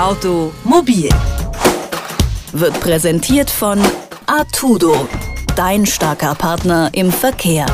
Automobil wird präsentiert von Artudo, dein starker Partner im Verkehr.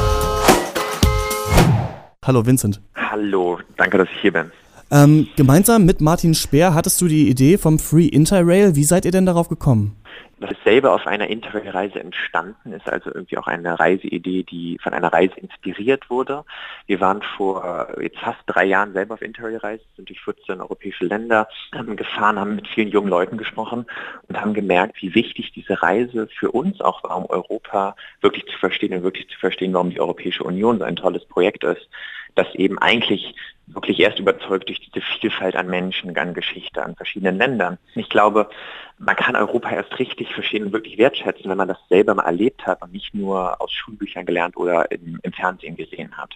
Hallo Vincent. Hallo, danke, dass ich hier bin. Ähm, gemeinsam mit Martin Speer hattest du die Idee vom Free Interrail. Wie seid ihr denn darauf gekommen? Das ist selber auf einer Interrail-Reise entstanden, ist also irgendwie auch eine Reiseidee, die von einer Reise inspiriert wurde. Wir waren vor jetzt fast drei Jahren selber auf Interrail-Reise, sind durch 14 europäische Länder ähm, gefahren, haben mit vielen jungen Leuten gesprochen und haben gemerkt, wie wichtig diese Reise für uns auch war, um Europa wirklich zu verstehen und wirklich zu verstehen, warum die Europäische Union so ein tolles Projekt ist das eben eigentlich wirklich erst überzeugt durch diese Vielfalt an Menschen, an Geschichte, an verschiedenen Ländern. Ich glaube, man kann Europa erst richtig verstehen und wirklich wertschätzen, wenn man das selber mal erlebt hat und nicht nur aus Schulbüchern gelernt oder im, im Fernsehen gesehen hat.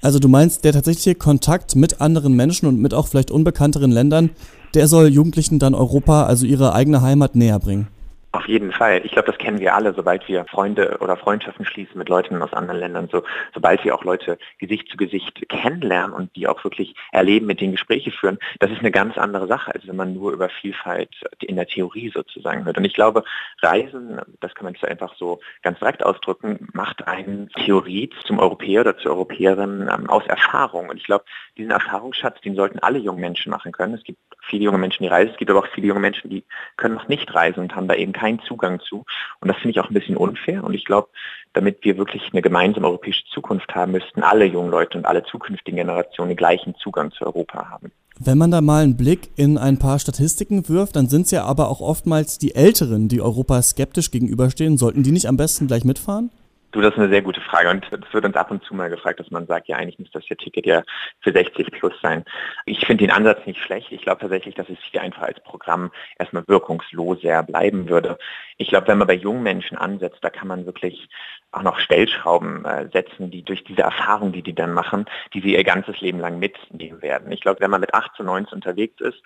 Also du meinst, der tatsächliche Kontakt mit anderen Menschen und mit auch vielleicht unbekannteren Ländern, der soll Jugendlichen dann Europa, also ihre eigene Heimat näher bringen? Auf jeden Fall. Ich glaube, das kennen wir alle, sobald wir Freunde oder Freundschaften schließen mit Leuten aus anderen Ländern, so, sobald wir auch Leute Gesicht zu Gesicht kennenlernen und die auch wirklich erleben, mit denen Gespräche führen, das ist eine ganz andere Sache, als wenn man nur über Vielfalt in der Theorie sozusagen hört. Und ich glaube, Reisen, das kann man nicht einfach so ganz direkt ausdrücken, macht eine Theorie zum Europäer oder zur Europäerin ähm, aus Erfahrung. Und ich glaube, diesen Erfahrungsschatz, den sollten alle jungen Menschen machen können. Es gibt viele junge Menschen, die reisen, es gibt aber auch viele junge Menschen, die können noch nicht reisen und haben da eben keinen Zugang zu. Und das finde ich auch ein bisschen unfair. Und ich glaube, damit wir wirklich eine gemeinsame europäische Zukunft haben, müssten alle jungen Leute und alle zukünftigen Generationen den gleichen Zugang zu Europa haben. Wenn man da mal einen Blick in ein paar Statistiken wirft, dann sind es ja aber auch oftmals die Älteren, die Europa skeptisch gegenüberstehen. Sollten die nicht am besten gleich mitfahren? Du, das ist eine sehr gute Frage und es wird uns ab und zu mal gefragt, dass man sagt, ja eigentlich muss das Ticket ja für 60 plus sein. Ich finde den Ansatz nicht schlecht. Ich glaube tatsächlich, dass es hier einfach als Programm erstmal wirkungsloser bleiben würde. Ich glaube, wenn man bei jungen Menschen ansetzt, da kann man wirklich auch noch Stellschrauben äh, setzen, die durch diese Erfahrung, die die dann machen, die sie ihr ganzes Leben lang mitnehmen werden. Ich glaube, wenn man mit 18, 19 unterwegs ist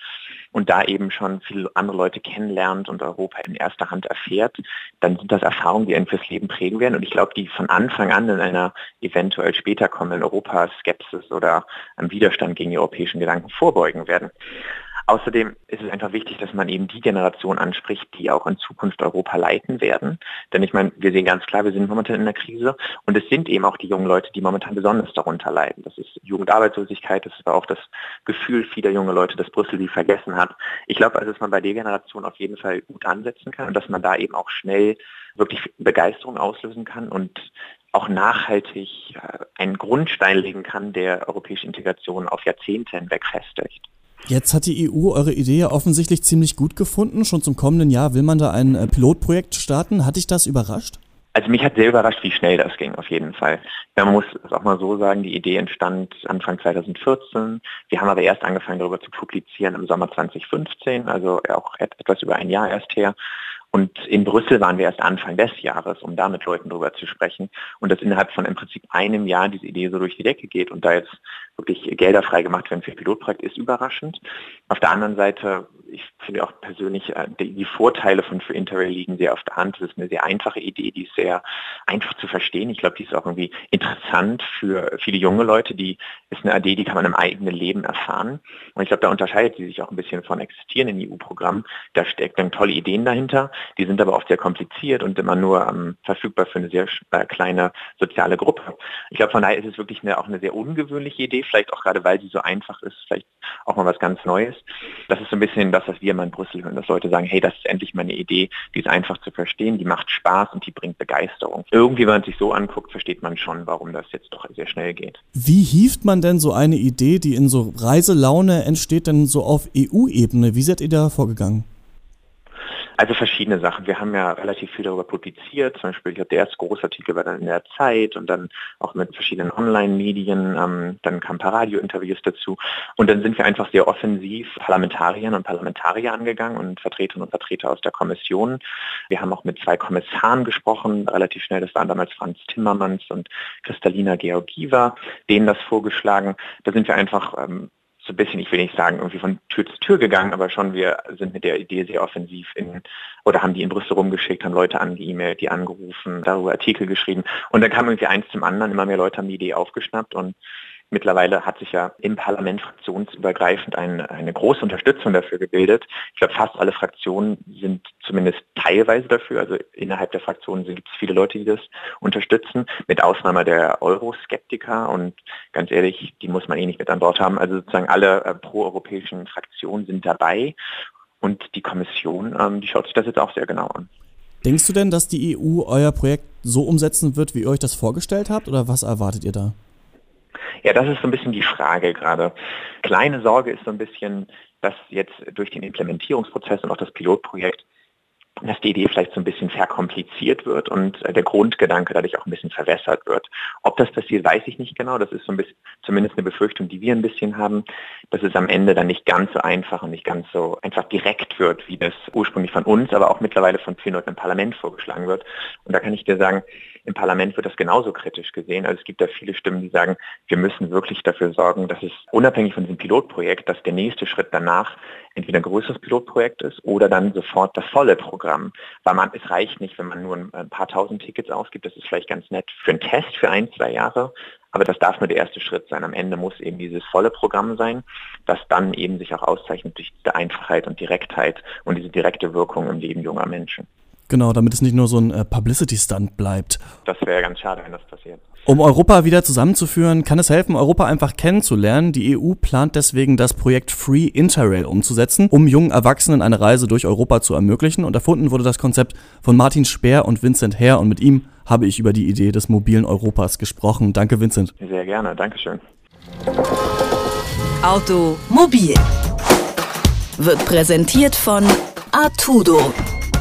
und da eben schon viele andere Leute kennenlernt und Europa in erster Hand erfährt, dann sind das Erfahrungen, die einen fürs Leben prägen werden. Und ich glaube, die von Anfang an in einer eventuell später kommenden Europaskepsis oder einem Widerstand gegen die europäischen Gedanken vorbeugen werden. Außerdem ist es einfach wichtig, dass man eben die Generation anspricht, die auch in Zukunft Europa leiten werden. Denn ich meine, wir sehen ganz klar, wir sind momentan in der Krise und es sind eben auch die jungen Leute, die momentan besonders darunter leiden. Das ist Jugendarbeitslosigkeit, das ist aber auch das Gefühl vieler junge Leute, dass Brüssel sie vergessen hat. Ich glaube also, dass man bei der Generation auf jeden Fall gut ansetzen kann und dass man da eben auch schnell wirklich Begeisterung auslösen kann und auch nachhaltig äh, einen Grundstein legen kann, der europäische Integration auf Jahrzehnte hinweg festigt. Jetzt hat die EU eure Idee ja offensichtlich ziemlich gut gefunden. Schon zum kommenden Jahr will man da ein äh, Pilotprojekt starten. Hat dich das überrascht? Also mich hat sehr überrascht, wie schnell das ging, auf jeden Fall. Man muss es auch mal so sagen, die Idee entstand Anfang 2014. Wir haben aber erst angefangen, darüber zu publizieren im Sommer 2015, also auch etwas über ein Jahr erst her. Und in Brüssel waren wir erst Anfang des Jahres, um da mit Leuten drüber zu sprechen. Und dass innerhalb von im Prinzip einem Jahr diese Idee so durch die Decke geht und da jetzt wirklich Gelder freigemacht werden für ein Pilotprojekt, ist überraschend. Auf der anderen Seite, ich finde auch persönlich, äh, die, Vorteile von Free Interrail liegen sehr auf der Hand. Das ist eine sehr einfache Idee, die ist sehr einfach zu verstehen. Ich glaube, die ist auch irgendwie interessant für viele junge Leute. Die ist eine Idee, die kann man im eigenen Leben erfahren. Und ich glaube, da unterscheidet sie sich auch ein bisschen von existierenden EU-Programmen. Da steckt dann tolle Ideen dahinter. Die sind aber oft sehr kompliziert und immer nur ähm, verfügbar für eine sehr äh, kleine soziale Gruppe. Ich glaube, von daher ist es wirklich eine, auch eine sehr ungewöhnliche Idee, vielleicht auch gerade, weil sie so einfach ist, vielleicht auch mal was ganz Neues. Das ist so ein bisschen das, was wir immer in Brüssel hören, dass Leute sagen, hey, das ist endlich mal eine Idee, die ist einfach zu verstehen, die macht Spaß und die bringt Begeisterung. Irgendwie, wenn man sich so anguckt, versteht man schon, warum das jetzt doch sehr schnell geht. Wie hieft man denn so eine Idee, die in so Reiselaune entsteht, denn so auf EU-Ebene? Wie seid ihr da vorgegangen? Also verschiedene Sachen. Wir haben ja relativ viel darüber publiziert. Zum Beispiel, ich glaube, der erste Großartikel war dann in der Zeit und dann auch mit verschiedenen Online-Medien. Ähm, dann kamen ein paar Radio-Interviews dazu. Und dann sind wir einfach sehr offensiv Parlamentariern und Parlamentarier angegangen und Vertreterinnen und Vertreter aus der Kommission. Wir haben auch mit zwei Kommissaren gesprochen, relativ schnell. Das waren damals Franz Timmermans und Kristalina Georgieva, denen das vorgeschlagen. Da sind wir einfach ähm, so ein bisschen, ich will nicht sagen, irgendwie von Tür zu Tür gegangen, aber schon wir sind mit der Idee sehr offensiv in, oder haben die in Brüssel rumgeschickt, haben Leute an die E-Mail, die angerufen, darüber Artikel geschrieben. Und dann kam irgendwie eins zum anderen, immer mehr Leute haben die Idee aufgeschnappt und Mittlerweile hat sich ja im Parlament fraktionsübergreifend ein, eine große Unterstützung dafür gebildet. Ich glaube, fast alle Fraktionen sind zumindest teilweise dafür. Also innerhalb der Fraktionen gibt es viele Leute, die das unterstützen, mit Ausnahme der Euroskeptiker. Und ganz ehrlich, die muss man eh nicht mit an Bord haben. Also sozusagen alle äh, proeuropäischen Fraktionen sind dabei. Und die Kommission, ähm, die schaut sich das jetzt auch sehr genau an. Denkst du denn, dass die EU euer Projekt so umsetzen wird, wie ihr euch das vorgestellt habt, oder was erwartet ihr da? Ja, das ist so ein bisschen die Frage gerade. Kleine Sorge ist so ein bisschen, dass jetzt durch den Implementierungsprozess und auch das Pilotprojekt dass die Idee vielleicht so ein bisschen verkompliziert wird und äh, der Grundgedanke dadurch auch ein bisschen verwässert wird. Ob das passiert, weiß ich nicht genau. Das ist so ein bisschen zumindest eine Befürchtung, die wir ein bisschen haben, dass es am Ende dann nicht ganz so einfach und nicht ganz so einfach direkt wird, wie das ursprünglich von uns, aber auch mittlerweile von vielen Leuten im Parlament vorgeschlagen wird. Und da kann ich dir sagen, im Parlament wird das genauso kritisch gesehen. Also es gibt da viele Stimmen, die sagen, wir müssen wirklich dafür sorgen, dass es unabhängig von diesem Pilotprojekt, dass der nächste Schritt danach entweder ein größeres Pilotprojekt ist oder dann sofort das volle Programm. Weil man, es reicht nicht, wenn man nur ein paar tausend Tickets ausgibt. Das ist vielleicht ganz nett für einen Test für ein, zwei Jahre. Aber das darf nur der erste Schritt sein. Am Ende muss eben dieses volle Programm sein, das dann eben sich auch auszeichnet durch diese Einfachheit und Direktheit und diese direkte Wirkung im Leben junger Menschen. Genau, damit es nicht nur so ein äh, Publicity-Stunt bleibt. Das wäre ganz schade, wenn das passiert. Um Europa wieder zusammenzuführen, kann es helfen, Europa einfach kennenzulernen. Die EU plant deswegen das Projekt Free Interrail umzusetzen, um jungen Erwachsenen eine Reise durch Europa zu ermöglichen. Und erfunden wurde das Konzept von Martin Speer und Vincent Herr. Und mit ihm habe ich über die Idee des mobilen Europas gesprochen. Danke, Vincent. Sehr gerne, Dankeschön. Automobil wird präsentiert von Artudo